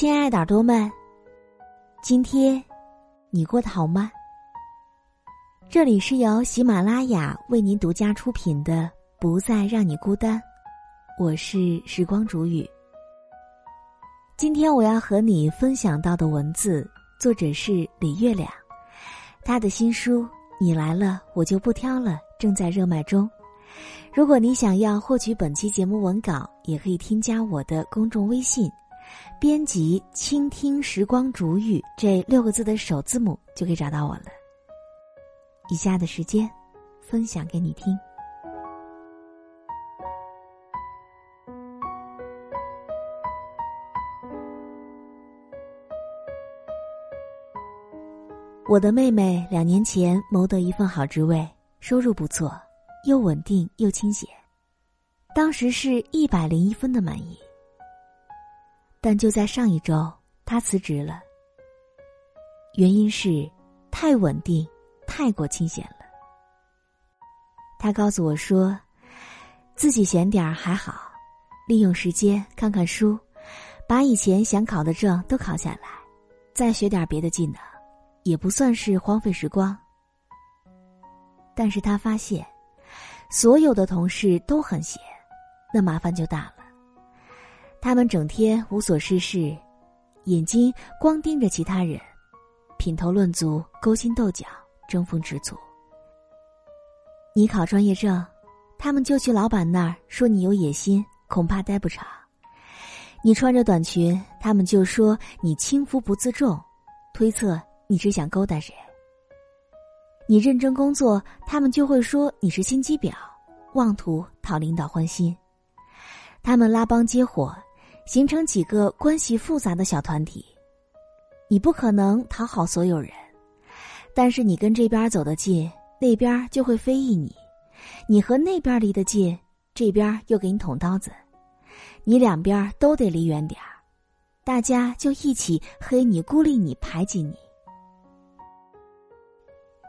亲爱的耳朵们，今天你过得好吗？这里是由喜马拉雅为您独家出品的《不再让你孤单》，我是时光煮雨。今天我要和你分享到的文字，作者是李月亮，他的新书《你来了我就不挑了》正在热卖中。如果你想要获取本期节目文稿，也可以添加我的公众微信。编辑“倾听时光煮雨”这六个字的首字母就可以找到我了。以下的时间，分享给你听。我的妹妹两年前谋得一份好职位，收入不错，又稳定又清闲，当时是一百零一分的满意。但就在上一周，他辞职了。原因是太稳定，太过清闲了。他告诉我说，自己闲点儿还好，利用时间看看书，把以前想考的证都考下来，再学点别的技能，也不算是荒废时光。但是他发现，所有的同事都很闲，那麻烦就大了。他们整天无所事事，眼睛光盯着其他人，品头论足，勾心斗角，争风吃醋。你考专业证，他们就去老板那儿说你有野心，恐怕待不长；你穿着短裙，他们就说你轻浮不自重，推测你只想勾搭谁。你认真工作，他们就会说你是心机婊，妄图讨领导欢心。他们拉帮结伙。形成几个关系复杂的小团体，你不可能讨好所有人，但是你跟这边走得近，那边就会非议你；你和那边离得近，这边又给你捅刀子，你两边都得离远点儿，大家就一起黑你、孤立你、排挤你。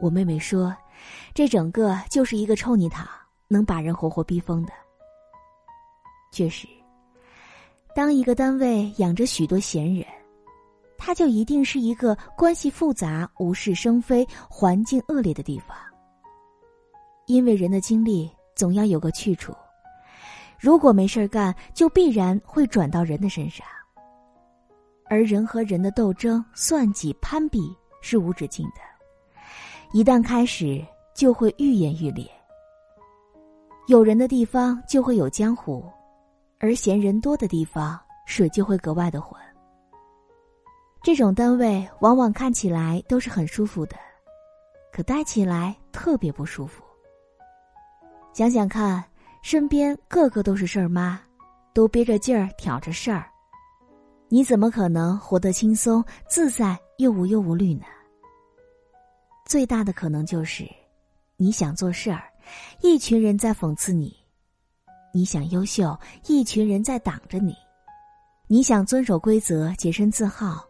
我妹妹说，这整个就是一个臭泥塘，能把人活活逼疯的。确实。当一个单位养着许多闲人，他就一定是一个关系复杂、无事生非、环境恶劣的地方。因为人的精力总要有个去处，如果没事儿干，就必然会转到人的身上。而人和人的斗争、算计、攀比是无止境的，一旦开始，就会愈演愈烈。有人的地方就会有江湖。而嫌人多的地方，水就会格外的浑。这种单位往往看起来都是很舒服的，可待起来特别不舒服。想想看，身边个个都是事儿妈，都憋着劲儿挑着事儿，你怎么可能活得轻松自在又无忧无虑呢？最大的可能就是，你想做事儿，一群人在讽刺你。你想优秀，一群人在挡着你；你想遵守规则，洁身自好，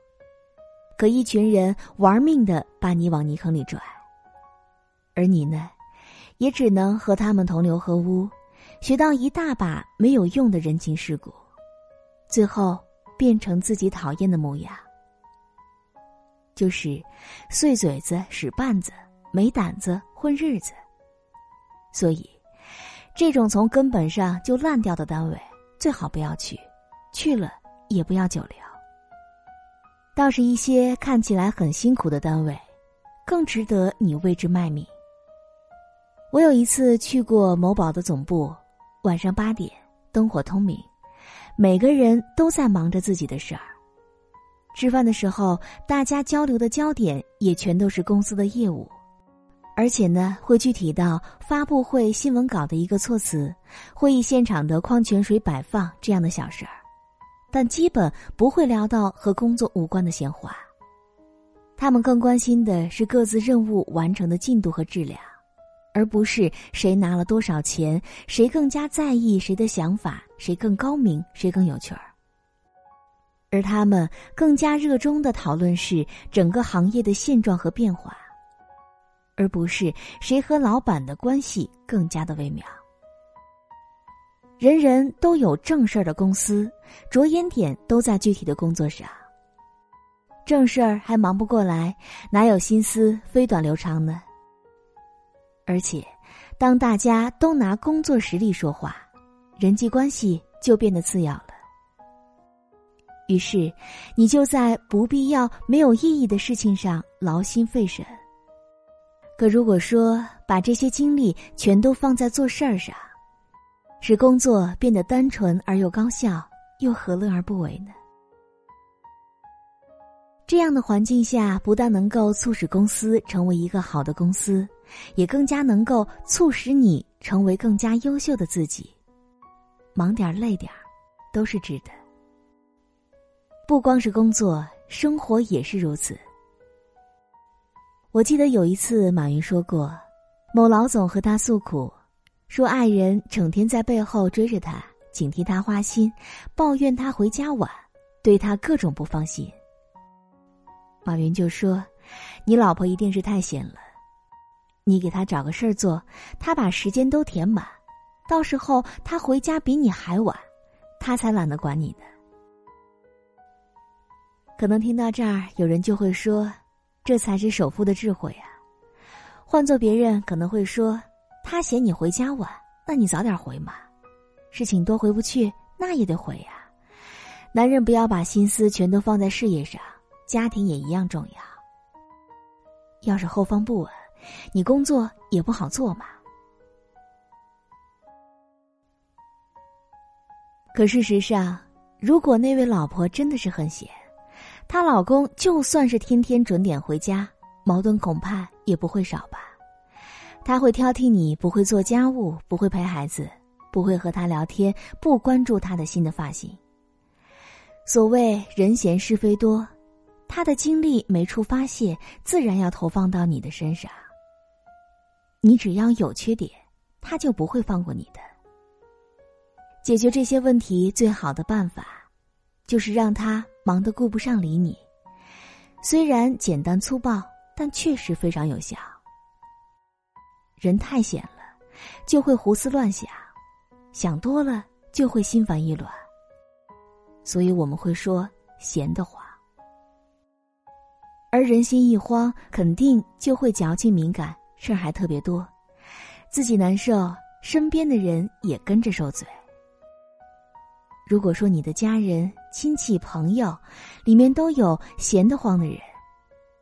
可一群人玩命的把你往泥坑里拽。而你呢，也只能和他们同流合污，学到一大把没有用的人情世故，最后变成自己讨厌的模样，就是碎嘴子、使绊子、没胆子混日子。所以。这种从根本上就烂掉的单位，最好不要去，去了也不要久留。倒是一些看起来很辛苦的单位，更值得你为之卖命。我有一次去过某宝的总部，晚上八点，灯火通明，每个人都在忙着自己的事儿。吃饭的时候，大家交流的焦点也全都是公司的业务。而且呢，会具体到发布会新闻稿的一个措辞，会议现场的矿泉水摆放这样的小事儿，但基本不会聊到和工作无关的闲话。他们更关心的是各自任务完成的进度和质量，而不是谁拿了多少钱，谁更加在意谁的想法，谁更高明，谁更有趣儿。而他们更加热衷的讨论是整个行业的现状和变化。而不是谁和老板的关系更加的微妙。人人都有正事儿的公司，着眼点都在具体的工作上，正事儿还忙不过来，哪有心思飞短流长呢？而且，当大家都拿工作实力说话，人际关系就变得次要了。于是，你就在不必要、没有意义的事情上劳心费神。可如果说把这些精力全都放在做事儿上，使工作变得单纯而又高效，又何乐而不为呢？这样的环境下，不但能够促使公司成为一个好的公司，也更加能够促使你成为更加优秀的自己。忙点儿累点儿都是值得。不光是工作，生活也是如此。我记得有一次，马云说过，某老总和他诉苦，说爱人整天在背后追着他，警惕他花心，抱怨他回家晚，对他各种不放心。马云就说：“你老婆一定是太闲了，你给她找个事儿做，她把时间都填满，到时候她回家比你还晚，她才懒得管你呢。”可能听到这儿，有人就会说：“这才是首富的智慧啊！”换做别人可能会说：“他嫌你回家晚，那你早点回嘛。事情多回不去，那也得回呀。男人不要把心思全都放在事业上，家庭也一样重要。要是后方不稳，你工作也不好做嘛。”可事实上，如果那位老婆真的是很闲，她老公就算是天天准点回家，矛盾恐怕也不会少吧？他会挑剔你不会做家务，不会陪孩子，不会和他聊天，不关注他的新的发型。所谓人闲是非多，他的精力没处发泄，自然要投放到你的身上。你只要有缺点，他就不会放过你的。解决这些问题最好的办法，就是让他。忙得顾不上理你，虽然简单粗暴，但确实非常有效。人太闲了，就会胡思乱想，想多了就会心烦意乱。所以我们会说闲得慌，而人心一慌，肯定就会矫情敏感，事儿还特别多，自己难受，身边的人也跟着受罪。如果说你的家人、亲戚、朋友，里面都有闲得慌的人，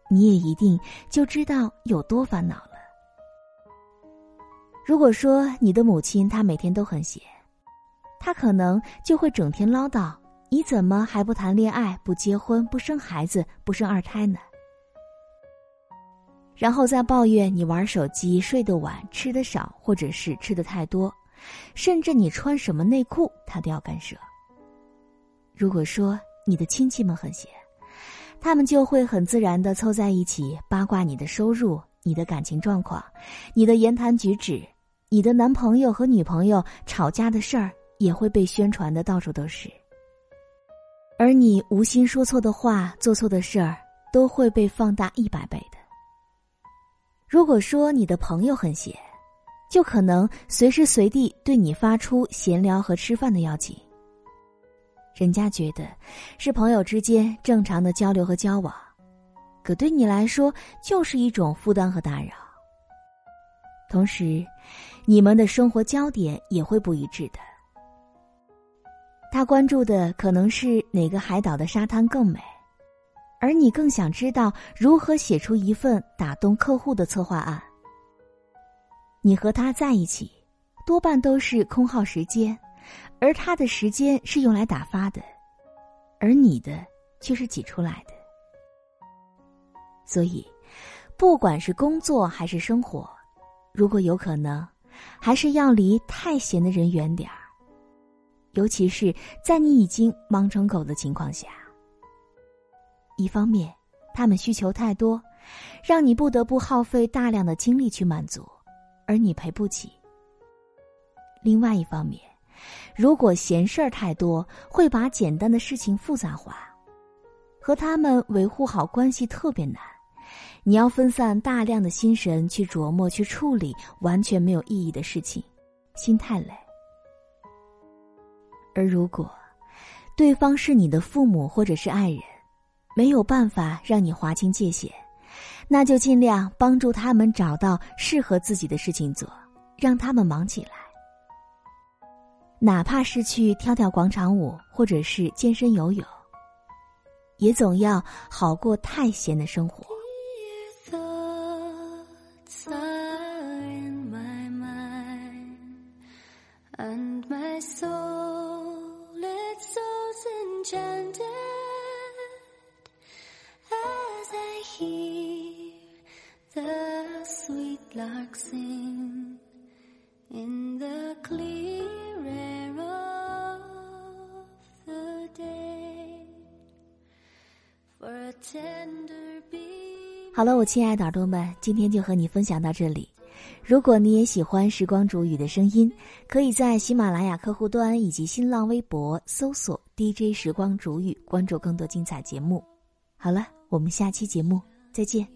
你也一定就知道有多烦恼了。如果说你的母亲她每天都很闲，她可能就会整天唠叨：“你怎么还不谈恋爱、不结婚、不生孩子、不生二胎呢？”然后再抱怨你玩手机、睡得晚、吃得少，或者是吃的太多，甚至你穿什么内裤，她都要干涉。如果说你的亲戚们很闲，他们就会很自然的凑在一起八卦你的收入、你的感情状况、你的言谈举止、你的男朋友和女朋友吵架的事儿，也会被宣传的到处都是。而你无心说错的话、做错的事儿，都会被放大一百倍的。如果说你的朋友很闲，就可能随时随地对你发出闲聊和吃饭的邀请。人家觉得是朋友之间正常的交流和交往，可对你来说就是一种负担和打扰。同时，你们的生活焦点也会不一致的。他关注的可能是哪个海岛的沙滩更美，而你更想知道如何写出一份打动客户的策划案。你和他在一起，多半都是空耗时间。而他的时间是用来打发的，而你的却是挤出来的。所以，不管是工作还是生活，如果有可能，还是要离太闲的人远点儿。尤其是在你已经忙成狗的情况下，一方面，他们需求太多，让你不得不耗费大量的精力去满足，而你赔不起；另外一方面，如果闲事儿太多，会把简单的事情复杂化，和他们维护好关系特别难。你要分散大量的心神去琢磨、去处理完全没有意义的事情，心太累。而如果对方是你的父母或者是爱人，没有办法让你划清界限，那就尽量帮助他们找到适合自己的事情做，让他们忙起来。哪怕是去跳跳广场舞，或者是健身游泳，也总要好过太闲的生活。好了，我亲爱的耳朵们，今天就和你分享到这里。如果你也喜欢时光煮雨的声音，可以在喜马拉雅客户端以及新浪微博搜索 “DJ 时光煮雨”，关注更多精彩节目。好了，我们下期节目再见。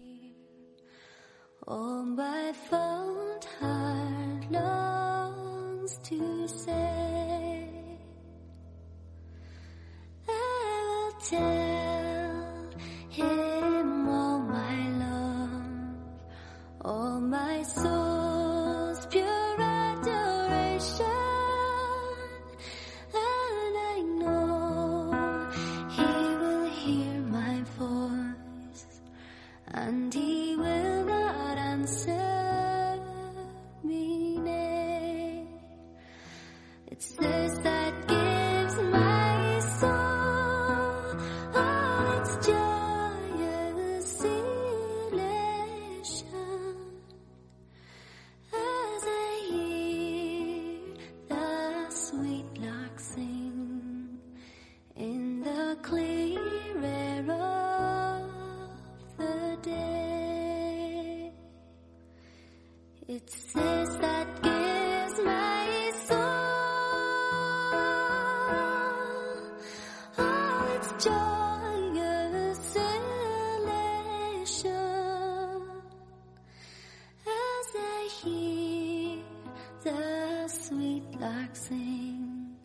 relaxing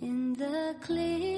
in the clear.